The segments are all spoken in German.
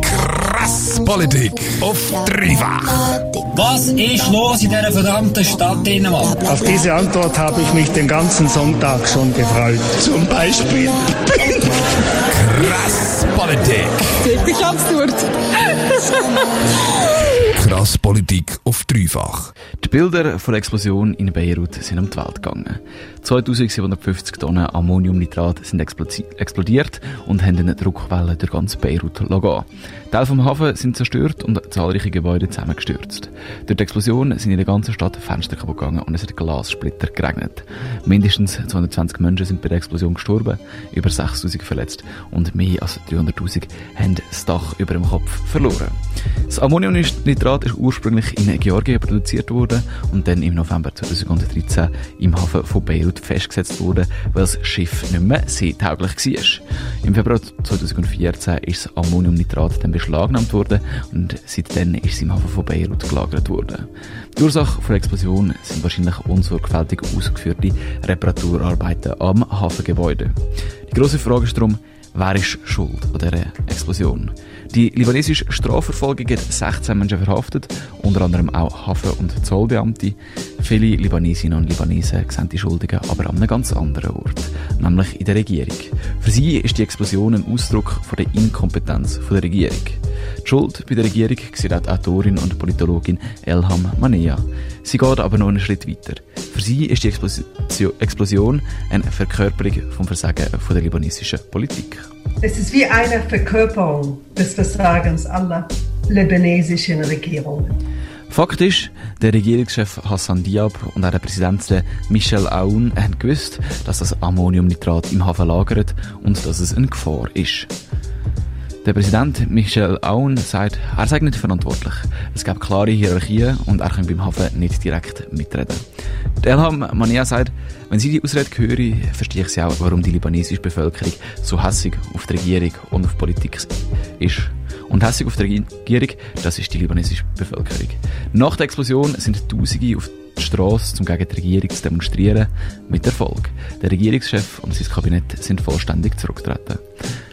Krass Politik auf Dreifach. Was ist los in dieser verdammten Stadt Dänemark? Auf diese Antwort habe ich mich den ganzen Sonntag schon gefreut. Zum Beispiel. Krass Politik. Ich absurd. Krass Politik auf dreifach. Die Bilder von der Explosion in Beirut sind um die Welt gegangen. 2750 Tonnen Ammoniumnitrat sind explodiert und haben eine Druckwelle durch ganz Beirut gehen. Teile vom Hafen sind zerstört und zahlreiche Gebäude zusammengestürzt. Durch die Explosion sind in der ganzen Stadt Fenster kaputt gegangen und es hat Glassplitter geregnet. Mindestens 220 Menschen sind bei der Explosion gestorben, über 6000 verletzt und mehr als 300.000 haben das Dach über dem Kopf verloren. Das Ammoniumnitrat ist ursprünglich in Georgien produziert worden und dann im November 2013 im Hafen von Beirut festgesetzt worden, weil das Schiff nicht mehr seetauglich war. Im Februar 2014 ist das Ammoniumnitrat dann beschlagnahmt worden und seitdem ist es im Hafen von Beirut gelagert worden. Die Ursache der Explosion sind wahrscheinlich unsorgfältig ausgeführte Reparaturarbeiten am Hafengebäude. Die große Frage ist darum, wer ist schuld an dieser Explosion? Die libanesische Strafverfolgung hat 16 Menschen verhaftet, unter anderem auch Hafen- und Zollbeamte. Viele Libanesinnen und Libanesen sehen die Schuldigen aber an einem ganz anderen Ort, nämlich in der Regierung. Für sie ist die Explosion ein Ausdruck von der Inkompetenz der Regierung. Die Schuld bei der Regierung sieht auch die Autorin und Politologin Elham Manea. Sie geht aber noch einen Schritt weiter. Für sie ist die Explosion eine Verkörperung vom Versagen der libanesischen Politik. Es ist wie eine Verkörperung des Versagens aller libanesischen Regierungen. Fakt ist, der Regierungschef Hassan Diab und auch der Präsident Michel Aoun haben gewusst, dass das Ammoniumnitrat im Hafen lagert und dass es eine Gefahr ist. Der Präsident Michel Aoun sagt, er sei nicht verantwortlich. Es gab klare Hierarchien und er kann beim Hafen nicht direkt mitreden. Der Elham Mania sagt, wenn sie die Ausrede höre, verstehe ich sie auch, warum die libanesische Bevölkerung so hässig auf die Regierung und auf die Politik ist. Und hässig auf die Regierung, das ist die libanesische Bevölkerung. Nach der Explosion sind Tausende auf die Straße, um gegen die Regierung zu demonstrieren, mit Erfolg. Der Regierungschef und sein Kabinett sind vollständig zurückgetreten.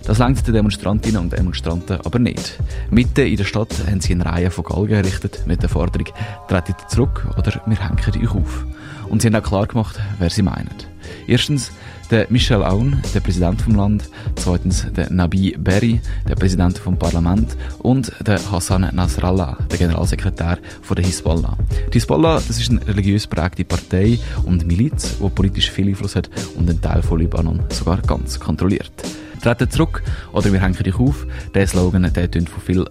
Das lenkt den Demonstrantinnen und Demonstranten aber nicht. Mitten in der Stadt haben sie eine Reihe von Galgen errichtet mit der Forderung, tretet zurück oder wir hängen euch auf. Und sie haben auch klar gemacht, wer sie meinen. Erstens der Michel Aoun, der Präsident vom Land, zweitens der Nabi Berri, der Präsident vom Parlament und der Hassan Nasrallah, der Generalsekretär von der Hisbollah. Die Hisbollah, das ist eine religiös prägte Partei und Miliz, die politisch viel Einfluss hat und einen Teil von Libanon sogar ganz kontrolliert. Treten zurück oder wir hängen dich auf, der Slogan, der tönt von viel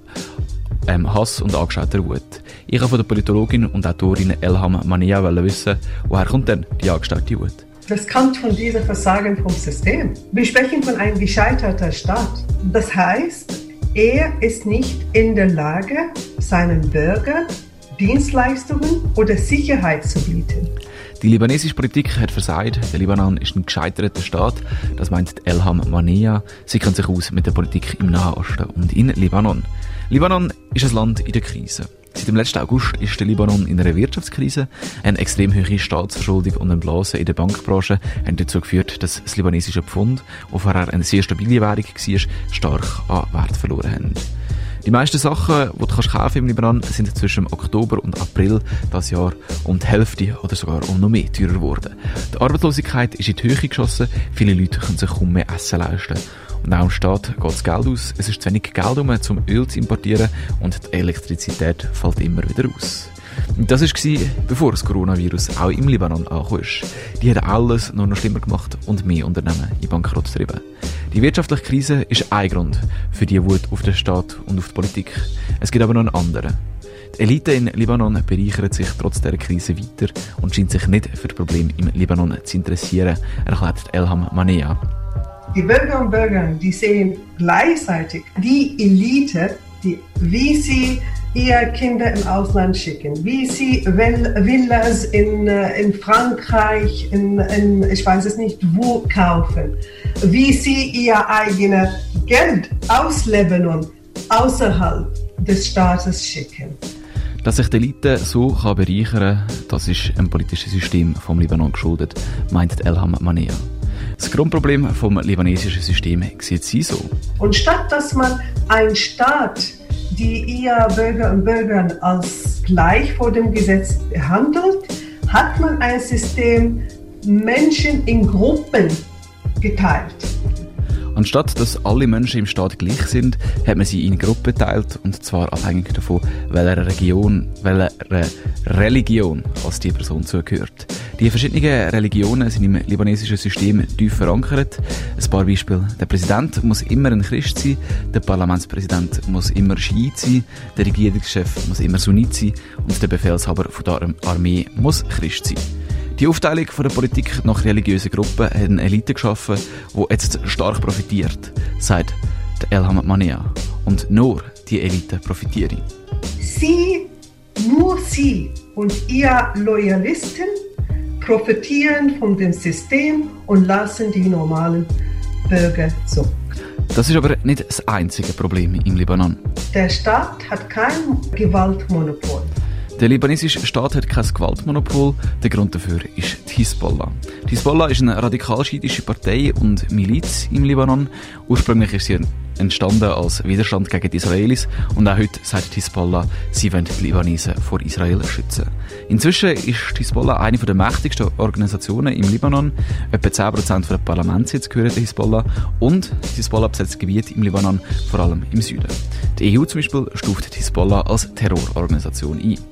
ähm, Hass und angeschauter Wut. Ich habe von der Politologin und Autorin Elham Mania wissen, woher kommt denn die angestaute Wut? Das kommt von diesem Versagen vom System. Wir sprechen von einem gescheiterten Staat. Das heißt, er ist nicht in der Lage, seinen Bürgern Dienstleistungen oder Sicherheit zu bieten. Die libanesische Politik hat versagt. Der Libanon ist ein gescheiterter Staat. Das meint Elham Manea. Sie kennt sich aus mit der Politik im Nahen Osten und in Libanon. Libanon ist ein Land in der Krise. Seit dem letzten August ist der Libanon in einer Wirtschaftskrise. Eine extrem hohe Staatsverschuldung und ein Blasen in der Bankbranche haben dazu geführt, dass das libanesische Pfund, das vorher eine sehr stabile Währung war, stark an Wert verloren haben. Die meisten Sachen, die du kannst kaufen im Libanon, sind zwischen Oktober und April das Jahr um die Hälfte oder sogar um noch mehr teurer geworden. Die Arbeitslosigkeit ist in die Höhe geschossen, viele Leute können sich kaum mehr Essen leisten. Und auch im Staat geht das Geld aus. Es ist zu wenig Geld um, um Öl zu importieren und die Elektrizität fällt immer wieder aus. Das war, bevor das Coronavirus auch im Libanon angekommen ist. Die haben alles noch, noch schlimmer gemacht und mehr Unternehmen in Bankrott getrieben. Die wirtschaftliche Krise ist ein Grund für die Wut auf den Staat und auf die Politik. Es gibt aber noch einen anderen. Die Elite in Libanon bereichert sich trotz dieser Krise weiter und scheint sich nicht für Probleme im Libanon zu interessieren, erklärt Elham Manea. Die Bürger und Bürger, die sehen gleichzeitig die Elite, die, wie sie ihre Kinder im Ausland schicken, wie sie Villas in, äh, in Frankreich, in, in, ich weiß es nicht wo, kaufen, wie sie ihr eigenes Geld aus Lebanon außerhalb des Staates schicken. Dass sich die Elite so kann bereichern kann, das ist ein politisches System vom Libanon geschuldet, meint Elham Manea. Das Grundproblem vom libanesischen System sieht sie so. Und statt dass man einen Staat, die ihr Bürger und Bürger als gleich vor dem Gesetz behandelt, hat man ein System Menschen in Gruppen geteilt. Anstatt dass alle Menschen im Staat gleich sind, hat man sie in Gruppen geteilt und zwar abhängig davon, welcher Region, welcher Religion als die Person zugehört. Die verschiedenen Religionen sind im libanesischen System tief verankert. Ein paar Beispiele. Der Präsident muss immer ein Christ sein, der Parlamentspräsident muss immer Schiit sein, der Regierungschef muss immer Sunnit sein und der Befehlshaber von der Armee muss Christ sein. Die Aufteilung von der Politik nach religiösen Gruppen hat eine Elite geschaffen, die jetzt stark profitiert, sagt der Elham Mania. Und nur die Elite profitiere. Sie, nur Sie und Ihr Loyalisten profitieren von dem System und lassen die normalen Bürger zu. Das ist aber nicht das einzige Problem im Libanon. Der Staat hat kein Gewaltmonopol. Der libanesische Staat hat kein Gewaltmonopol. Der Grund dafür ist die Hisbollah. Die Hisbollah ist eine radikal-schiitische Partei und Miliz im Libanon. Ursprünglich ist sie entstanden als Widerstand gegen die Israelis und auch heute sagt die Hisbollah, sie wollen die Libanesen vor Israel schützen. Inzwischen ist die Hisbollah eine der mächtigsten Organisationen im Libanon. Etwa 10% der Parlamentssitze gehören der Hisbollah und die Hisbollah besetzt Gebiete im Libanon, vor allem im Süden. Die EU zum Beispiel stuft die Hisbollah als Terrororganisation ein.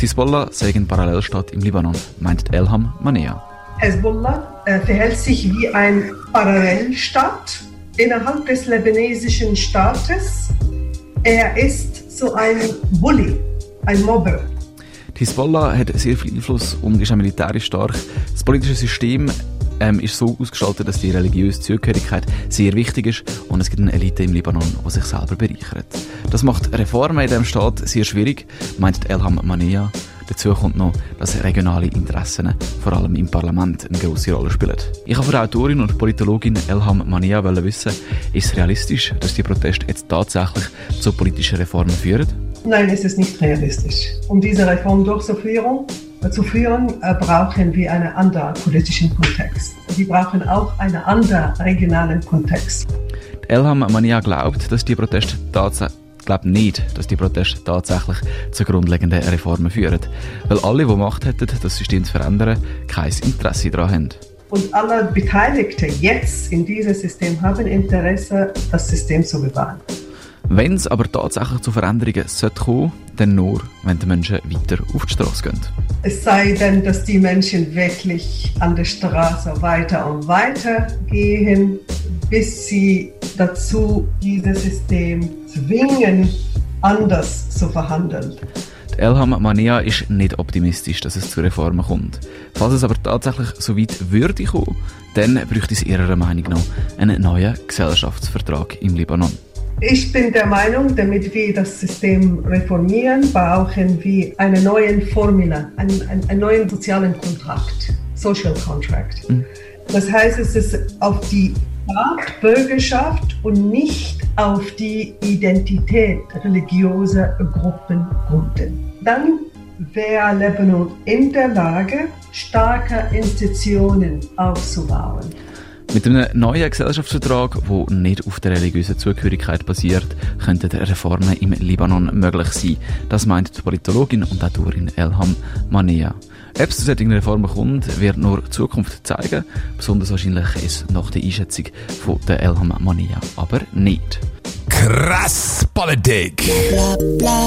Hisbollah sei ein Parallelstaat im Libanon, meint Elham Manea. Hezbollah äh, verhält sich wie ein Parallelstaat innerhalb des libanesischen Staates. Er ist so ein Bully, ein Mobber. Die Hisbollah hat sehr viel Einfluss und ist auch militärisch stark. Das politische System ähm, ist so ausgestaltet, dass die religiöse Zugehörigkeit sehr wichtig ist und es gibt eine Elite im Libanon, die sich selber bereichert. Das macht Reformen in diesem Staat sehr schwierig, meint Elham Manea. Dazu kommt noch, dass regionale Interessen, vor allem im Parlament, eine grosse Rolle spielen. Ich habe von der Autorin und Politologin Elham Mania wissen, ist es realistisch, dass die Proteste jetzt tatsächlich zu politischen Reformen führen? Nein, es ist nicht realistisch. Um diese Reform durchzuführen, zu führen, äh, brauchen wir einen anderen politischen Kontext. Wir brauchen auch einen anderen regionalen Kontext. Elham Mania glaubt, dass die Proteste tatsächlich glaube nicht, dass die Proteste tatsächlich zu grundlegenden Reformen führen, weil alle, die Macht hätten, das System zu verändern, kein Interesse daran haben. Und alle Beteiligten jetzt in diesem System haben Interesse, das System zu bewahren. Wenn es aber tatsächlich zu Veränderungen sollte kommen, dann nur, wenn die Menschen weiter auf die Straße gehen. Es sei denn, dass die Menschen wirklich an der Straße weiter und weiter gehen, bis sie dazu dieses System zwingen, anders zu verhandeln. Elham Mania ist nicht optimistisch, dass es zu Reformen kommt. Falls es aber tatsächlich so weit würde kommen, dann bräuchte es ihrer Meinung nach einen neuen Gesellschaftsvertrag im Libanon. Ich bin der Meinung, damit wir das System reformieren, brauchen wir eine neue Formel, einen, einen, neuen sozialen Kontrakt, Social Contract. Mhm. Das heißt, es ist auf die Staatsbürgerschaft und nicht auf die Identität religiöser Gruppen gründen. Dann wäre Lebanon in der Lage, starke Institutionen aufzubauen. Mit einem neuen Gesellschaftsvertrag, der nicht auf der religiösen Zugehörigkeit basiert, könnten Reformen im Libanon möglich sein. Das meint die Politologin und Autorin Elham Manea. Ob es zu solchen Reformen kommt, wird nur Zukunft zeigen. Besonders wahrscheinlich ist nach der Einschätzung von der Elham Mania aber nicht. Krass Politik.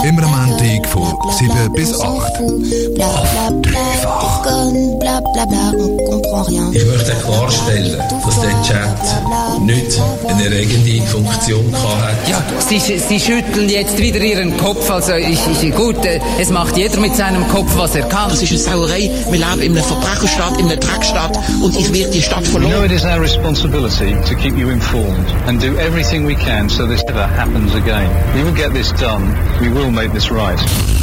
Immer am Montag von 7 bis 8. Auf dreifach. Ich möchte klarstellen, dass der Chat nicht eine regende Funktion hat. Ja, Sie, Sie schütteln jetzt wieder Ihren Kopf. Also ich, ich, gut, äh, es macht jeder mit seinem Kopf, was er kann. Das ist eine Sauerei. Wir leben in einer Verbrecherstadt, in einer Dreckstadt und ich werde die Stadt verloren. You know it is our responsibility to keep you informed and do everything we can so this never happens again. We will get this done. We will make this right.